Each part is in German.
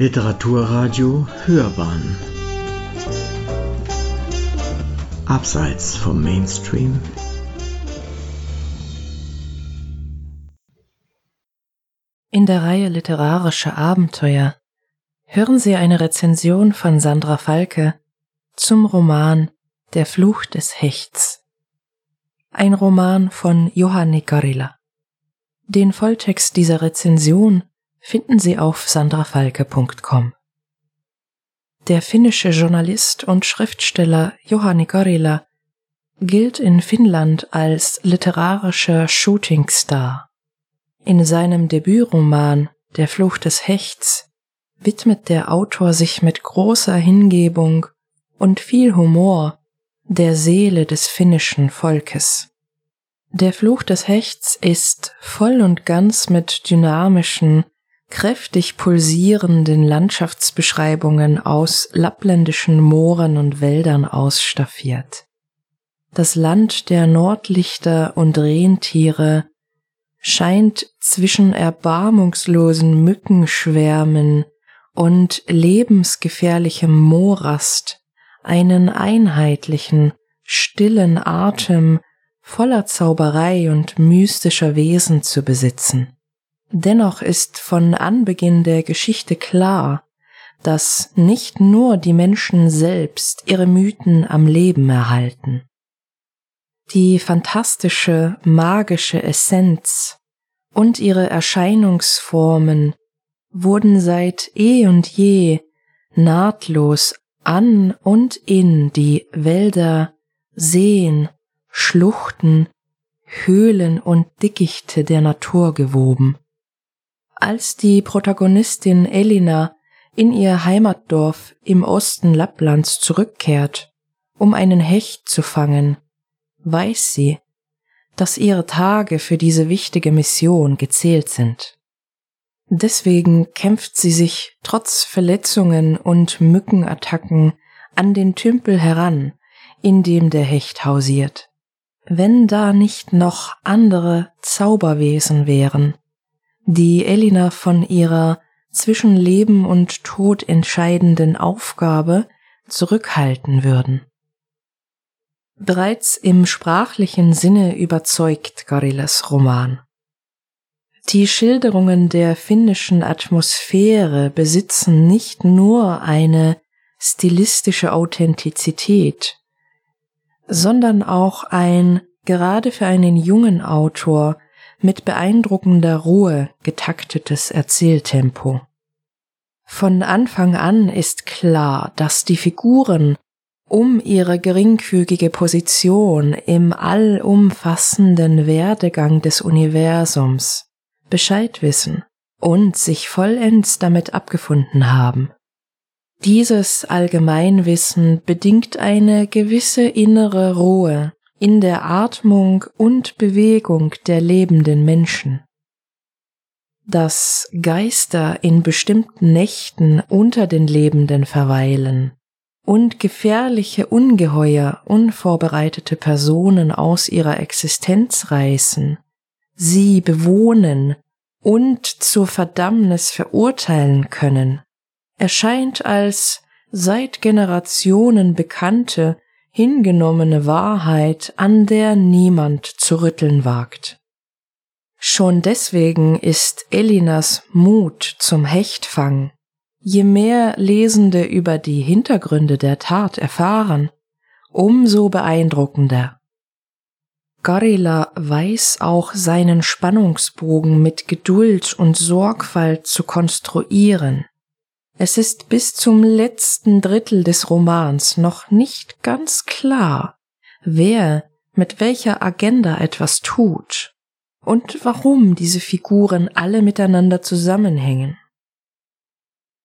Literaturradio Hörbahn Abseits vom Mainstream In der Reihe Literarische Abenteuer hören Sie eine Rezension von Sandra Falke zum Roman Der Fluch des Hechts. Ein Roman von Johanni Garilla. Den Volltext dieser Rezension finden Sie auf sandrafalke.com. Der finnische Journalist und Schriftsteller Johanni Garilla gilt in Finnland als literarischer Shootingstar. In seinem Debütroman Der Fluch des Hechts widmet der Autor sich mit großer Hingebung und viel Humor der Seele des finnischen Volkes. Der Fluch des Hechts ist voll und ganz mit dynamischen, kräftig pulsierenden Landschaftsbeschreibungen aus lappländischen Mooren und Wäldern ausstaffiert. Das Land der Nordlichter und Rentiere scheint zwischen erbarmungslosen Mückenschwärmen und lebensgefährlichem Morast einen einheitlichen, stillen Atem voller Zauberei und mystischer Wesen zu besitzen. Dennoch ist von Anbeginn der Geschichte klar, dass nicht nur die Menschen selbst ihre Mythen am Leben erhalten. Die fantastische, magische Essenz und ihre Erscheinungsformen wurden seit eh und je nahtlos an und in die Wälder, Seen, Schluchten, Höhlen und Dickichte der Natur gewoben. Als die Protagonistin Elina in ihr Heimatdorf im Osten Lapplands zurückkehrt, um einen Hecht zu fangen, weiß sie, dass ihre Tage für diese wichtige Mission gezählt sind. Deswegen kämpft sie sich trotz Verletzungen und Mückenattacken an den Tümpel heran, in dem der Hecht hausiert. Wenn da nicht noch andere Zauberwesen wären, die Elina von ihrer zwischen Leben und Tod entscheidenden Aufgabe zurückhalten würden. Bereits im sprachlichen Sinne überzeugt Garillas Roman. Die Schilderungen der finnischen Atmosphäre besitzen nicht nur eine stilistische Authentizität, sondern auch ein gerade für einen jungen Autor mit beeindruckender Ruhe getaktetes Erzähltempo. Von Anfang an ist klar, dass die Figuren um ihre geringfügige Position im allumfassenden Werdegang des Universums Bescheid wissen und sich vollends damit abgefunden haben. Dieses Allgemeinwissen bedingt eine gewisse innere Ruhe in der Atmung und Bewegung der lebenden Menschen. Dass Geister in bestimmten Nächten unter den Lebenden verweilen und gefährliche Ungeheuer unvorbereitete Personen aus ihrer Existenz reißen, sie bewohnen und zur Verdammnis verurteilen können, erscheint als seit Generationen bekannte, hingenommene Wahrheit, an der niemand zu rütteln wagt. Schon deswegen ist Elinas Mut zum Hechtfang, je mehr Lesende über die Hintergründe der Tat erfahren, umso beeindruckender. Garilla weiß auch seinen Spannungsbogen mit Geduld und Sorgfalt zu konstruieren. Es ist bis zum letzten Drittel des Romans noch nicht ganz klar, wer mit welcher Agenda etwas tut und warum diese Figuren alle miteinander zusammenhängen.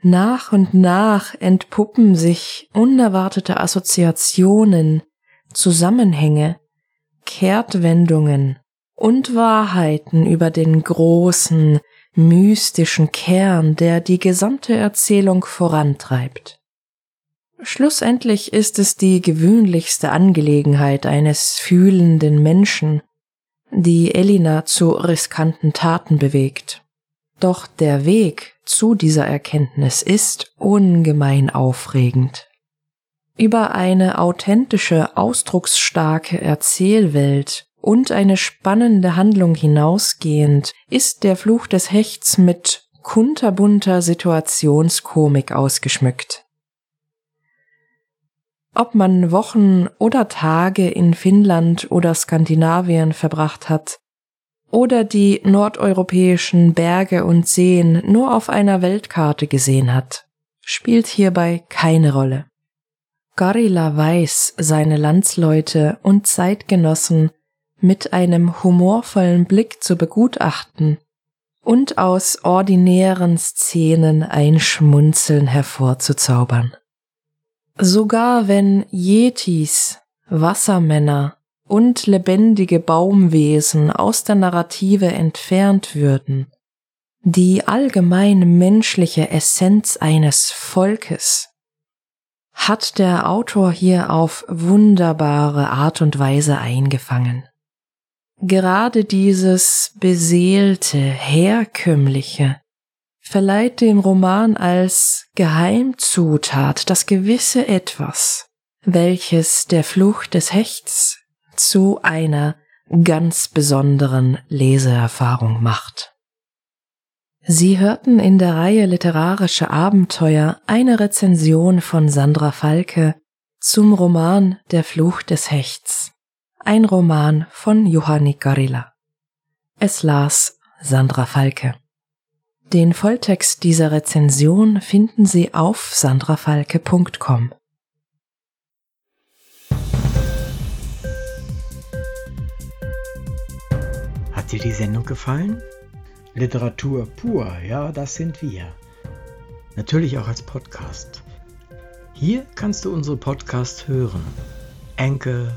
Nach und nach entpuppen sich unerwartete Assoziationen, Zusammenhänge, Kehrtwendungen und Wahrheiten über den großen, mystischen Kern, der die gesamte Erzählung vorantreibt. Schlussendlich ist es die gewöhnlichste Angelegenheit eines fühlenden Menschen, die Elina zu riskanten Taten bewegt. Doch der Weg zu dieser Erkenntnis ist ungemein aufregend. Über eine authentische, ausdrucksstarke Erzählwelt und eine spannende Handlung hinausgehend ist der Fluch des Hechts mit kunterbunter Situationskomik ausgeschmückt. Ob man Wochen oder Tage in Finnland oder Skandinavien verbracht hat, oder die nordeuropäischen Berge und Seen nur auf einer Weltkarte gesehen hat, spielt hierbei keine Rolle. Garila weiß seine Landsleute und Zeitgenossen mit einem humorvollen Blick zu begutachten und aus ordinären Szenen ein Schmunzeln hervorzuzaubern. Sogar wenn Yetis, Wassermänner und lebendige Baumwesen aus der Narrative entfernt würden, die allgemein menschliche Essenz eines Volkes hat der Autor hier auf wunderbare Art und Weise eingefangen. Gerade dieses beseelte, herkömmliche verleiht dem Roman als Geheimzutat das gewisse Etwas, welches der Fluch des Hechts zu einer ganz besonderen Leseerfahrung macht. Sie hörten in der Reihe Literarische Abenteuer eine Rezension von Sandra Falke zum Roman Der Fluch des Hechts ein Roman von Johanni Garilla. Es las Sandra Falke. Den Volltext dieser Rezension finden Sie auf sandrafalke.com. Hat dir die Sendung gefallen? Literatur pur, ja, das sind wir. Natürlich auch als Podcast. Hier kannst du unsere Podcasts hören. Enkel,